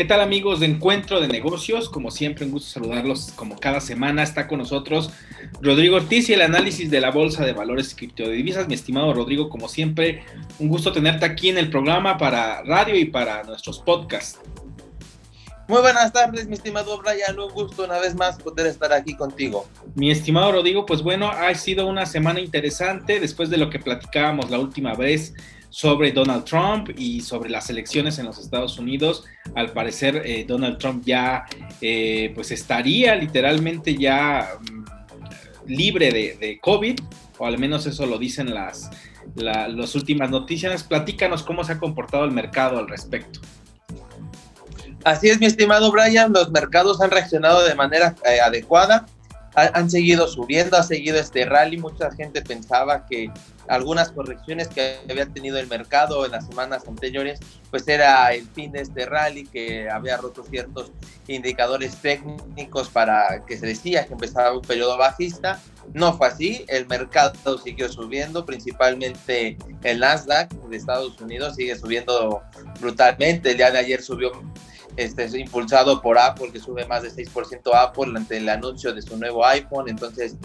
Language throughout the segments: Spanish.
¿Qué tal amigos de Encuentro de Negocios? Como siempre, un gusto saludarlos como cada semana. Está con nosotros Rodrigo Ortiz y el análisis de la Bolsa de Valores y Criptodivisas. Mi estimado Rodrigo, como siempre, un gusto tenerte aquí en el programa para radio y para nuestros podcasts. Muy buenas tardes, mi estimado Brian. Un gusto una vez más poder estar aquí contigo. Mi estimado Rodrigo, pues bueno, ha sido una semana interesante después de lo que platicábamos la última vez sobre Donald Trump y sobre las elecciones en los Estados Unidos. Al parecer, eh, Donald Trump ya eh, pues estaría literalmente ya mm, libre de, COVID, o al menos eso lo dicen las, últimas noticias. Platícanos cómo se ha comportado el mercado al respecto. Así es, mi estimado Brian, los mercados han reaccionado de manera eh, adecuada han seguido subiendo, ha seguido este rally. Mucha gente pensaba que algunas correcciones que había tenido el mercado en las semanas anteriores, pues era el fin de este rally, que había roto ciertos indicadores técnicos para que se decía que empezaba un periodo bajista. No fue así, el mercado siguió subiendo, principalmente el Nasdaq de Estados Unidos sigue subiendo brutalmente. El día de ayer subió este, es impulsado por Apple, que sube más de 6% Apple ante el anuncio de su nuevo iPhone. Entonces,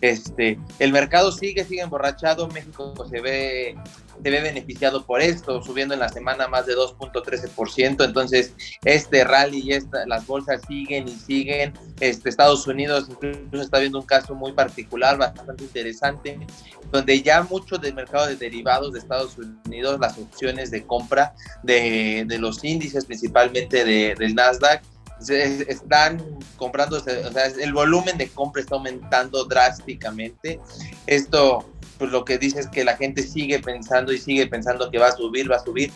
este, el mercado sigue, sigue emborrachado. México se ve se ve beneficiado por esto, subiendo en la semana más de 2.13%. Entonces, este rally y esta, las bolsas siguen y siguen. Este, Estados Unidos incluso está viendo un caso muy particular, bastante interesante, donde ya mucho del mercado de derivados de Estados Unidos, las opciones de compra de, de los índices, principalmente de, del Nasdaq, están comprando, o sea, el volumen de compra está aumentando drásticamente. Esto pues lo que dice es que la gente sigue pensando y sigue pensando que va a subir, va a subir.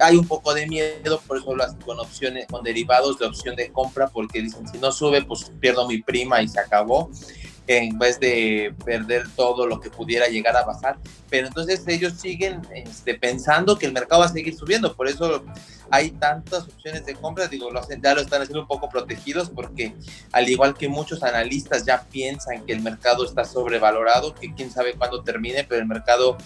Hay un poco de miedo, por eso lo hacen con opciones, con derivados de opción de compra, porque dicen, si no sube, pues pierdo mi prima y se acabó en vez de perder todo lo que pudiera llegar a bajar. Pero entonces ellos siguen este, pensando que el mercado va a seguir subiendo, por eso hay tantas opciones de compra, digo, lo ya lo están haciendo un poco protegidos porque al igual que muchos analistas ya piensan que el mercado está sobrevalorado, que quién sabe cuándo termine, pero el mercado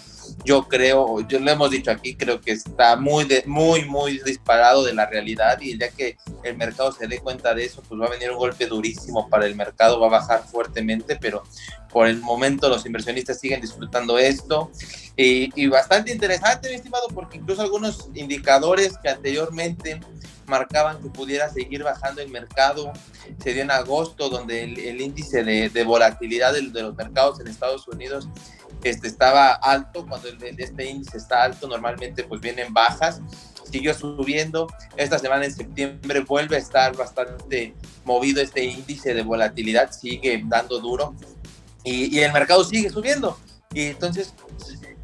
yo creo, yo lo hemos dicho aquí, creo que está muy, muy, muy disparado de la realidad. Y ya que el mercado se dé cuenta de eso, pues va a venir un golpe durísimo para el mercado, va a bajar fuertemente, pero por el momento los inversionistas siguen disfrutando esto. Y, bastante interesante, mi estimado, porque incluso algunos indicadores que anteriormente marcaban que pudiera seguir bajando el mercado, se dio en agosto, donde el, índice de, volatilidad de, los mercados en Estados Unidos este, estaba alto, cuando este índice está alto, normalmente pues vienen bajas, siguió subiendo, esta semana en septiembre vuelve a estar bastante movido este índice de volatilidad, sigue dando duro, y, el mercado sigue subiendo. Y entonces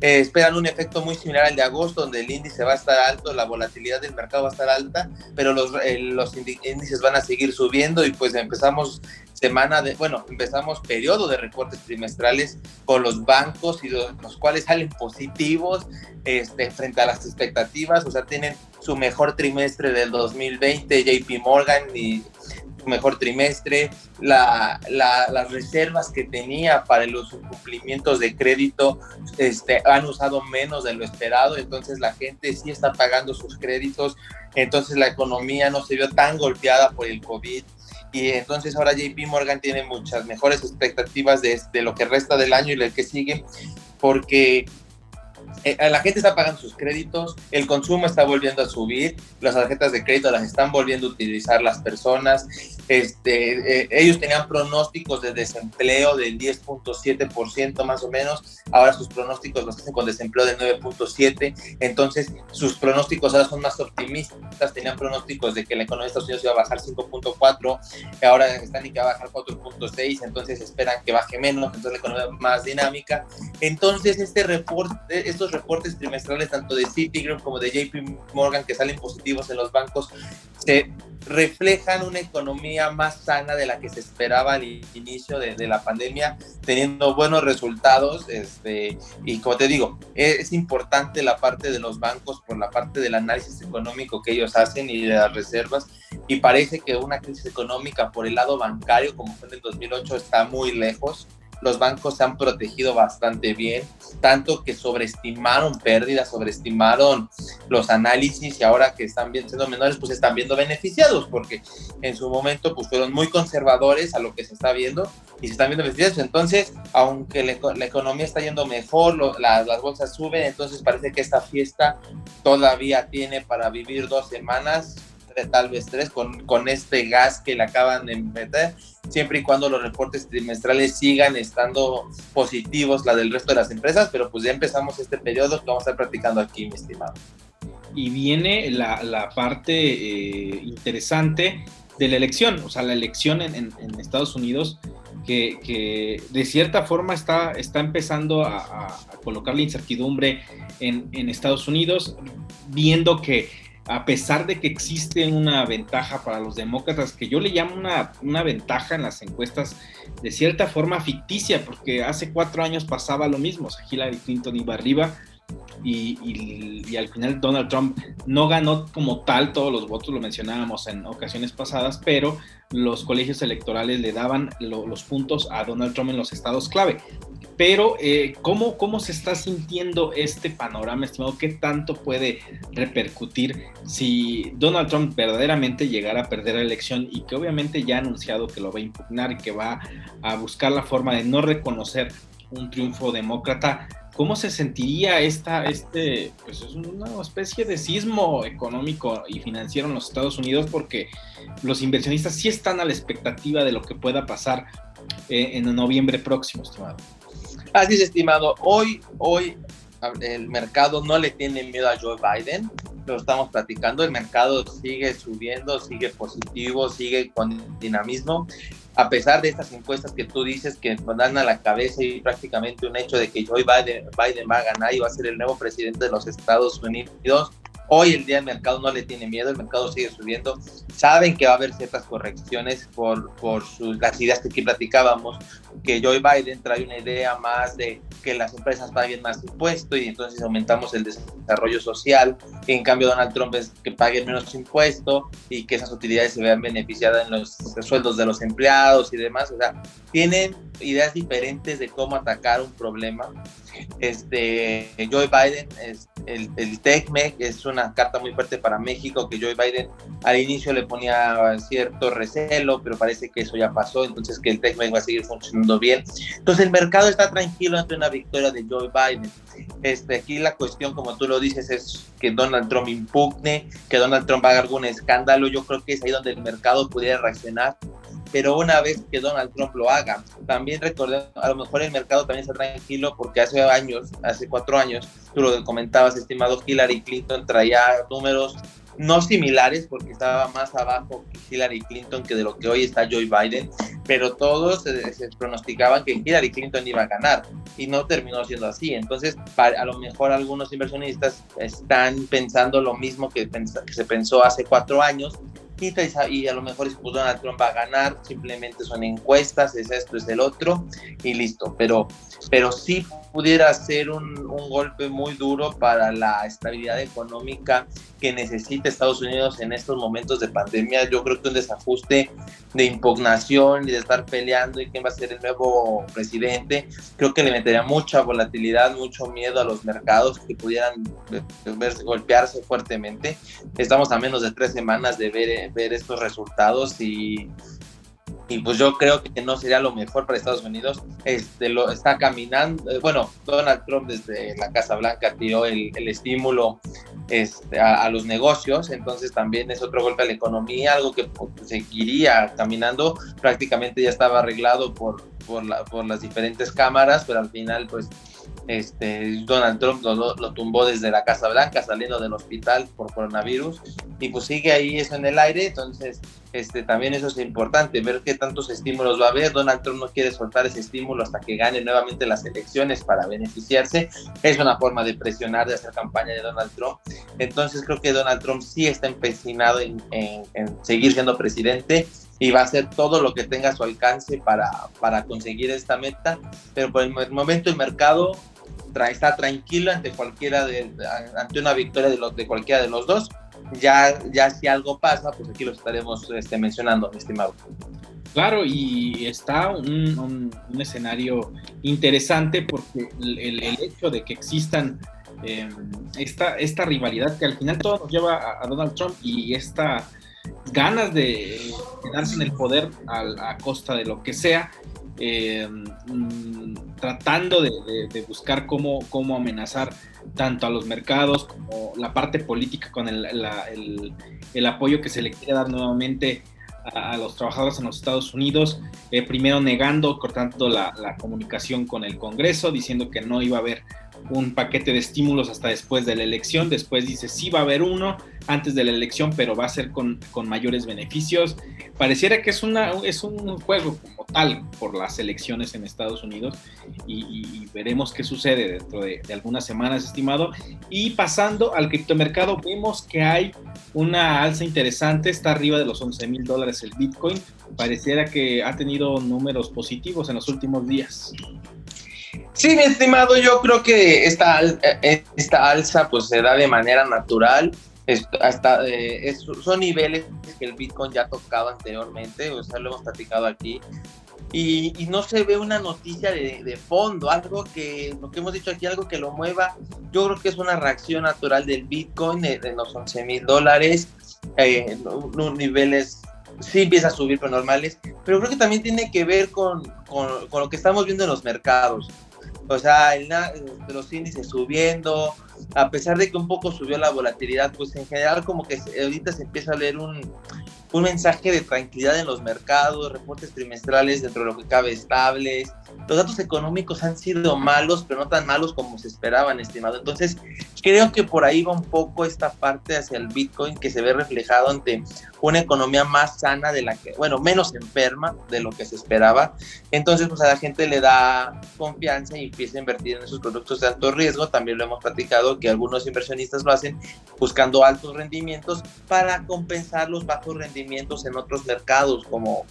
eh, esperan un efecto muy similar al de agosto, donde el índice va a estar alto, la volatilidad del mercado va a estar alta, pero los, eh, los índices van a seguir subiendo y pues empezamos semana de, bueno, empezamos periodo de reportes trimestrales con los bancos y los, cuales salen positivos este, frente a las expectativas, o sea, tienen su mejor trimestre del 2020, JP Morgan y mejor trimestre, la, las reservas que tenía para los cumplimientos de crédito este, han usado menos de lo esperado, entonces la gente sí está pagando sus créditos, entonces la economía no se vio tan golpeada por el COVID. Y entonces ahora JP Morgan tiene muchas mejores expectativas de, lo que resta del año y el que sigue, porque eh, la gente está pagando sus créditos, el consumo está volviendo a subir, las tarjetas de crédito las están volviendo a utilizar las personas. Este, eh, ellos tenían pronósticos de desempleo del 10.7% más o menos, ahora sus pronósticos los hacen con desempleo del 9.7%, entonces sus pronósticos ahora son más optimistas, tenían pronósticos de que la economía de Estados Unidos iba a bajar 5.4%, ahora están y que va a bajar 4.6%, entonces esperan que baje menos, entonces la economía más dinámica. Entonces este reporte, estos reportes trimestrales tanto de Citigroup como de JP Morgan que salen positivos en los bancos se reflejan una economía más sana de la que se esperaba al inicio de, la pandemia, teniendo buenos resultados. Este, y como te digo, es importante la parte de los bancos por la parte del análisis económico que ellos hacen y de las reservas. Y parece que una crisis económica por el lado bancario, como fue en el 2008, está muy lejos los bancos se han protegido bastante bien, tanto que sobreestimaron pérdidas, sobreestimaron los análisis y ahora que están siendo menores, pues están viendo beneficiados, porque en su momento pues fueron muy conservadores a lo que se está viendo y se están viendo beneficiados. Entonces, aunque la, economía está yendo mejor, las bolsas suben, entonces parece que esta fiesta todavía tiene para vivir dos semanas tal vez tres, con, con este gas que le acaban de meter, siempre y cuando los reportes trimestrales sigan estando positivos, la del resto de las empresas, pero pues ya empezamos este periodo que vamos a estar practicando aquí, mi estimado. Y viene la, la parte eh, interesante de la elección, o sea, la elección en, en, Estados Unidos, que, que, de cierta forma está, está empezando a, a, a colocar la incertidumbre en, en Estados Unidos, viendo que a pesar de que existe una ventaja para los demócratas, que yo le llamo una, una, ventaja en las encuestas de cierta forma ficticia, porque hace cuatro años pasaba lo mismo, o sea, Hillary Clinton iba arriba y, y, al final Donald Trump no ganó como tal todos los votos, lo mencionábamos en ocasiones pasadas, pero los colegios electorales le daban los puntos a Donald Trump en los estados clave. Pero, eh, ¿cómo, ¿cómo se está sintiendo este panorama, estimado? ¿Qué tanto puede repercutir si Donald Trump verdaderamente llegara a perder la elección y que obviamente ya ha anunciado que lo va a impugnar y que va a buscar la forma de no reconocer un triunfo demócrata? ¿Cómo se sentiría esta, este, pues es una especie de sismo económico y financiero en los Estados Unidos? Porque los inversionistas sí están a la expectativa de lo que pueda pasar eh, en noviembre próximo, estimado. Así es, estimado. Hoy, hoy el mercado no le tiene miedo a Joe Biden, lo estamos platicando, el mercado sigue subiendo, sigue positivo, sigue con dinamismo. A pesar de estas encuestas que tú dices que dan a la cabeza y prácticamente un hecho de que Joe Biden, Biden va a ganar y va a ser el nuevo presidente de los Estados Unidos, Hoy el día el mercado no le tiene miedo, el mercado sigue subiendo. Saben que va a haber ciertas correcciones por, por sus, las ideas que aquí platicábamos, que Joe Biden trae una idea más de que las empresas paguen más impuestos y entonces aumentamos el desarrollo social. En cambio, Donald Trump es que paguen menos impuesto y que esas utilidades se vean beneficiadas en los sueldos de los empleados y demás. O sea, tienen ideas diferentes de cómo atacar un problema. Este, Joe Biden, es, el, el TECMEC es una carta muy fuerte para México que Joe Biden al inicio le ponía cierto recelo, pero parece que eso ya pasó, entonces que el TECMEC va a seguir funcionando bien. Entonces el mercado está tranquilo ante una victoria de Joe Biden. Este, aquí la cuestión, como tú lo dices, es que Donald Trump impugne, que Donald Trump haga algún escándalo. Yo creo que es ahí donde el mercado pudiera reaccionar pero una vez que Donald Trump lo haga, también recordemos, a lo mejor el mercado también está tranquilo porque hace años, hace cuatro años, tú lo comentabas, estimado, Hillary Clinton traía números no similares porque estaba más abajo Hillary Clinton que de lo que hoy está Joe Biden, pero todos se, pronosticaban que Hillary Clinton iba a ganar y no terminó siendo así. Entonces, a lo mejor algunos inversionistas están pensando lo mismo que, que se pensó hace cuatro años y a lo mejor pues Donald Trump va a ganar, simplemente son encuestas, es esto, es el otro y listo, pero, pero sí pudiera ser un, un golpe muy duro para la estabilidad económica que necesita Estados Unidos en estos momentos de pandemia. Yo creo que un desajuste de impugnación y de estar peleando y quién va a ser el nuevo presidente, creo que le metería mucha volatilidad, mucho miedo a los mercados que pudieran verse, golpearse fuertemente. Estamos a menos de tres semanas de ver, ver estos resultados y y pues yo creo que no sería lo mejor para Estados Unidos. Este, lo está caminando, eh, bueno, Donald Trump desde la Casa Blanca tiró el, el estímulo este, a, los negocios, entonces también es otro golpe a la economía, algo que pues, seguiría caminando, prácticamente ya estaba arreglado por, por, la, por las diferentes cámaras, pero al final pues este, Donald Trump lo, lo, tumbó desde la Casa Blanca saliendo del hospital por coronavirus y pues sigue ahí eso en el aire, entonces este, también eso es importante, ver qué tantos estímulos va a haber. Donald Trump no quiere soltar ese estímulo hasta que gane nuevamente las elecciones para beneficiarse. Es una forma de presionar, de hacer campaña de Donald Trump. Entonces creo que Donald Trump sí está empecinado en, en, seguir siendo presidente y va a hacer todo lo que tenga a su alcance para, para conseguir esta meta. Pero por el momento el mercado está tranquilo ante cualquiera de, ante una victoria de, los, de cualquiera de los dos ya, ya si algo pasa, pues aquí lo estaremos este, mencionando, estimado. Claro, y está un, escenario interesante porque el, hecho de que existan em, esta, esta rivalidad que al final todo nos lleva a, Donald Trump y esta ganas de quedarse en el poder a, costa de lo que sea, em, tratando de, buscar cómo, cómo amenazar tanto a los mercados como la parte política con el, el apoyo que se le quiere dar nuevamente a, los trabajadores en los Estados Unidos, eh, primero negando, cortando la, comunicación con el Congreso, diciendo que no iba a haber un paquete de estímulos hasta después de la elección, después dice sí va a haber uno antes de la elección, pero va a ser con, mayores beneficios. Pareciera que es, una, es un juego como tal por las elecciones en Estados Unidos y, veremos qué sucede dentro de, algunas semanas, estimado. Y pasando al criptomercado, vemos que hay una alza interesante, está arriba de los 11 mil dólares el Bitcoin. Pareciera que ha tenido números positivos en los últimos días. Sí, mi estimado, yo creo que esta, esta alza pues se da de manera natural. Hasta eh, son niveles que el Bitcoin ya ha tocado anteriormente, o sea, lo hemos platicado aquí. Y, no se ve una noticia de, fondo, algo que, lo que hemos dicho aquí, algo que lo mueva. Yo creo que es una reacción natural del Bitcoin de, los 11 mil dólares, eh, niveles sí empieza a subir, pero normales, pero creo que también tiene que ver con, con, con lo que estamos viendo en los mercados. O sea, el, los índices subiendo, a pesar de que un poco subió la volatilidad, pues en general como que ahorita se empieza a leer un, un mensaje de tranquilidad en los mercados, reportes trimestrales dentro de lo que cabe estables. Los datos económicos han sido malos, pero no tan malos como se esperaban, estimado. Entonces, creo que por ahí va un poco esta parte hacia el Bitcoin que se ve reflejado ante una economía más sana de la que, bueno, menos enferma de lo que se esperaba. Entonces, pues a la gente le da confianza y empieza a invertir en esos productos de alto riesgo. También lo hemos platicado que algunos inversionistas lo hacen buscando altos rendimientos para compensar los bajos rendimientos en otros mercados, como,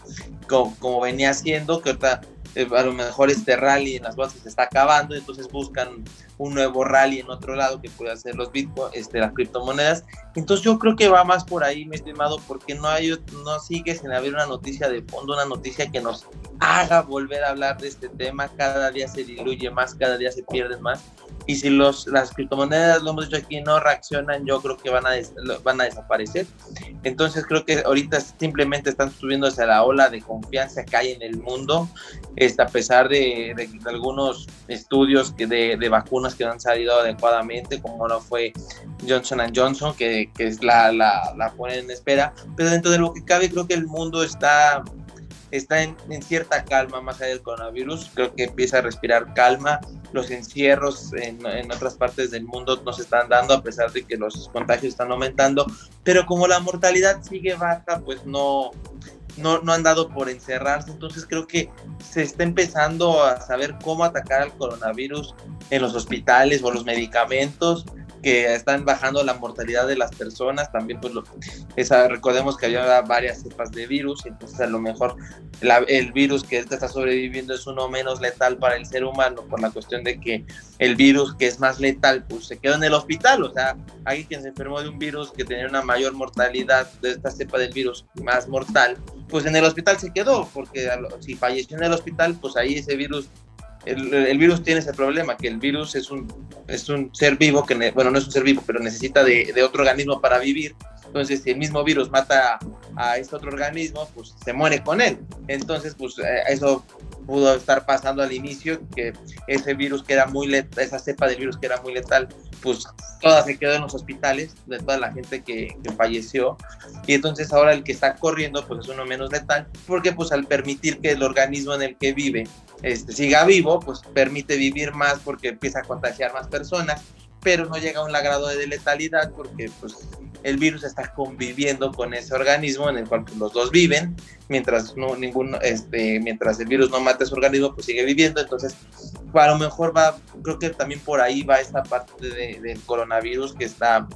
como, venía haciendo, que ahorita eh, a lo mejor este rally en las bolsas se está acabando, entonces buscan un nuevo rally en otro lado que puede hacer los bitcoins, este, las criptomonedas. Entonces yo creo que va más por ahí, mi estimado, porque no hay, no sigue sin haber una noticia de fondo, una noticia que nos haga volver a hablar de este tema. Cada día se diluye más, cada día se pierden más. Y si los, las criptomonedas, lo hemos dicho aquí, no reaccionan, yo creo que van a, van a desaparecer. Entonces creo que ahorita simplemente están subiéndose a la ola de confianza que hay en el mundo, este, a pesar de, algunos estudios que de, de vacunas que no han salido adecuadamente, como no fue Johnson Johnson, que, que es la, la, la ponen en espera. Pero dentro de lo que cabe, creo que el mundo está está en, en, cierta calma más allá del coronavirus. Creo que empieza a respirar calma. Los encierros en, en, otras partes del mundo no se están dando a pesar de que los contagios están aumentando. Pero como la mortalidad sigue baja, pues no, no, no han dado por encerrarse. Entonces creo que se está empezando a saber cómo atacar al coronavirus en los hospitales o los medicamentos que están bajando la mortalidad de las personas, también pues lo, esa, recordemos que había varias cepas de virus, entonces a lo mejor el virus que está sobreviviendo es uno menos letal para el ser humano por la cuestión de que el virus que es más letal pues se quedó en el hospital, o sea, hay quien se enfermó de un virus que tenía una mayor mortalidad de esta cepa del virus más mortal, pues en el hospital se quedó, porque si falleció en el hospital, pues ahí ese virus el, virus tiene ese problema, que el virus es un, es un ser vivo, que bueno, no es un ser vivo, pero necesita de, otro organismo para vivir. Entonces, si el mismo virus mata a, este otro organismo, pues se muere con él. Entonces, pues eh, eso pudo estar pasando al inicio, que ese virus que era muy letal, esa cepa de virus que era muy letal, pues toda se quedó en los hospitales, de toda la gente que, que, falleció. Y entonces ahora el que está corriendo, pues es uno menos letal, porque pues al permitir que el organismo en el que vive este, siga vivo, pues permite vivir más porque empieza a contagiar más personas, pero no llega a un grado de letalidad porque pues, el virus está conviviendo con ese organismo en el cual pues, los dos viven, mientras no ninguno, este, mientras el virus no mata ese organismo, pues sigue viviendo. Entonces, a lo mejor va, creo que también por ahí va esta parte del coronavirus que está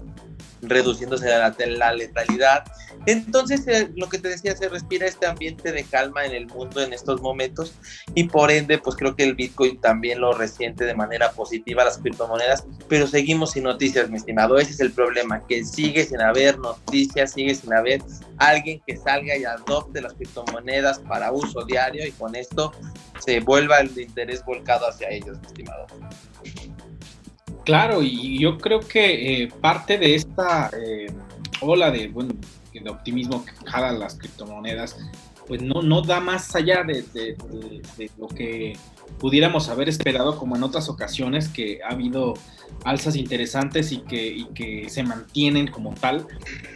reduciéndose la, la, letalidad Entonces, eh, lo que te decía, se respira este ambiente de calma en el mundo en estos momentos y por ende, pues creo que el Bitcoin también lo resiente de manera positiva las criptomonedas, pero seguimos sin noticias, mi estimado. Ese es el problema, que sigue sin haber noticias, sigue sin haber alguien que salga y adopte las criptomonedas para uso diario y con esto se vuelva el interés volcado hacia ellos, mi estimado. Claro, y yo creo que eh, parte de esta eh, ola de, bueno, de optimismo que jalan las criptomonedas, pues no, no da más allá de, lo que pudiéramos haber esperado, como en otras ocasiones, que ha habido alzas interesantes y que, que se mantienen como tal,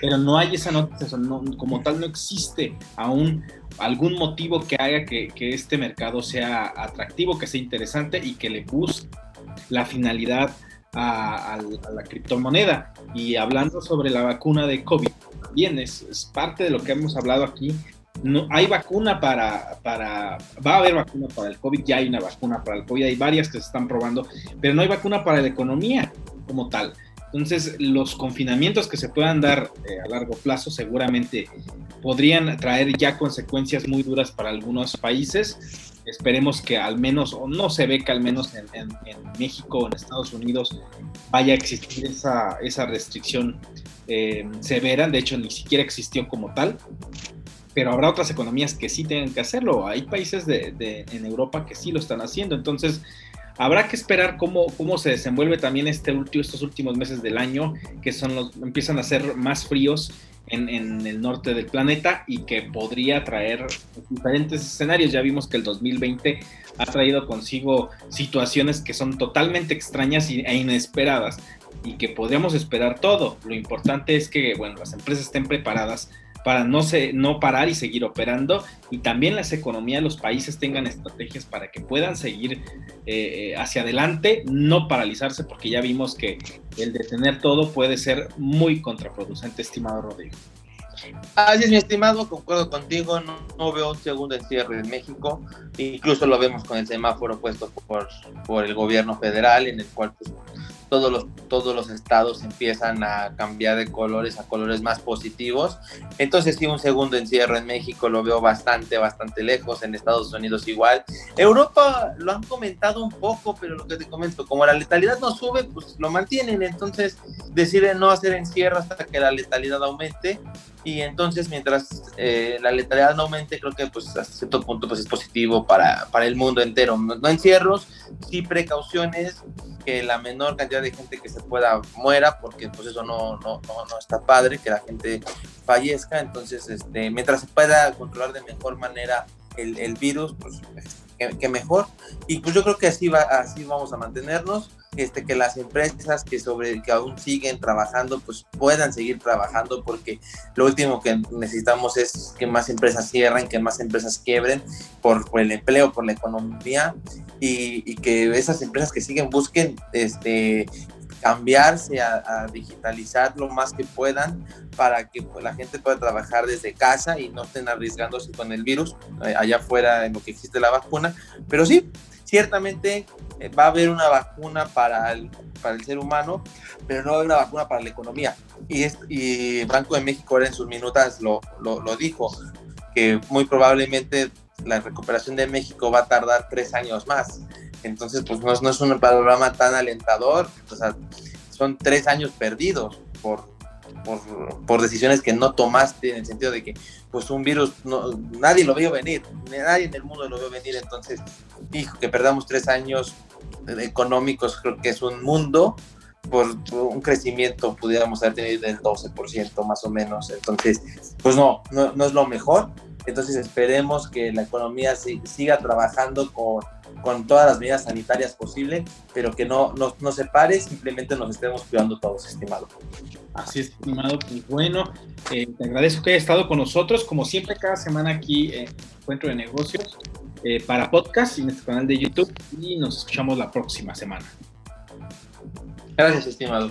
pero no hay esa noticia, como tal no existe aún algún motivo que haga que, este mercado sea atractivo, que sea interesante y que le busque la finalidad a, la criptomoneda. Y hablando sobre la vacuna de COVID, bien, es, parte de lo que hemos hablado aquí. No, hay vacuna para, para, va a haber vacuna para el COVID, ya hay una vacuna para el COVID, hay varias que se están probando, pero no hay vacuna para la economía como tal. Entonces, los confinamientos que se puedan dar eh, a largo plazo seguramente podrían traer ya consecuencias muy duras para algunos países. Esperemos que al menos, o no se ve que al menos en, México o en Estados Unidos vaya a existir esa, esa restricción eh, de hecho ni siquiera existió como tal, pero habrá otras economías que sí tienen que hacerlo, hay países de, en Europa que sí lo están haciendo, entonces habrá que esperar cómo, se desenvuelve también este estos últimos meses del año, que son los, empiezan a ser más fríos en, el norte del planeta y que podría traer diferentes escenarios. Ya vimos que el 2020 ha traído consigo situaciones que son totalmente extrañas e inesperadas y que podríamos esperar todo. Lo importante es que bueno, las empresas estén preparadas para no, se, no parar y seguir operando y también las economías los países tengan estrategias para que puedan seguir eh, eh, hacia adelante, no paralizarse porque ya vimos que el detener todo puede ser muy contraproducente, estimado Rodrigo. Así es, mi estimado, concuerdo contigo, no, veo un segundo encierro en México, incluso lo vemos con el semáforo puesto por, por el gobierno federal, en el cual pues, todos los, todos los estados empiezan a cambiar de colores a colores más positivos. Entonces sí, un segundo encierro en México lo veo bastante, bastante lejos, en Estados Unidos igual. Europa lo han comentado un poco, pero lo que te comento, como la letalidad no sube, pues lo mantienen, entonces deciden no hacer encierro hasta que la letalidad aumente. Y entonces mientras eh, la letalidad no aumente, creo que pues hasta cierto punto pues es positivo para, para el mundo entero. No encierros, sí precauciones, que la menor cantidad de gente que se pueda muera, porque pues eso no, no, no, está padre, que la gente fallezca, entonces este, mientras se pueda controlar de mejor manera el, el virus, pues que, mejor, y pues yo creo que así, va, así vamos a mantenernos, este, que las empresas que, sobre, que aún siguen trabajando, pues puedan seguir trabajando, porque lo último que necesitamos es que más empresas cierren, que más empresas quiebren por, por el empleo, por la economía, y, que esas empresas que siguen busquen este, cambiarse a, digitalizar lo más que puedan para que pues, la gente pueda trabajar desde casa y no estén arriesgándose con el virus eh, allá afuera en lo que existe la vacuna. Pero sí, ciertamente eh, va a haber una vacuna para el, para el ser humano, pero no va a haber una vacuna para la economía. Y, y Banco de México en sus minutas lo, lo, dijo, que muy probablemente la recuperación de México va a tardar tres años más. Entonces, pues no, es un panorama tan alentador. Son tres años perdidos por, por, por, decisiones que no tomaste en el sentido de que pues un virus nadie lo vio venir, nadie en el mundo lo vio venir, entonces hijo, que perdamos tres años económicos creo que es un mundo por un crecimiento pudiéramos haber tenido del 12% más o menos, entonces pues no, no, no es lo mejor, entonces esperemos que la economía siga trabajando con, con, todas las medidas sanitarias posibles, pero que no, no, se pare, simplemente nos estemos cuidando todos, estimado. Así es, estimado. Pues bueno, eh, te agradezco que hayas estado con nosotros, como siempre, cada semana aquí en Encuentro de Negocios eh, para podcast en nuestro canal de YouTube y nos escuchamos la próxima semana. Gracias, estimado.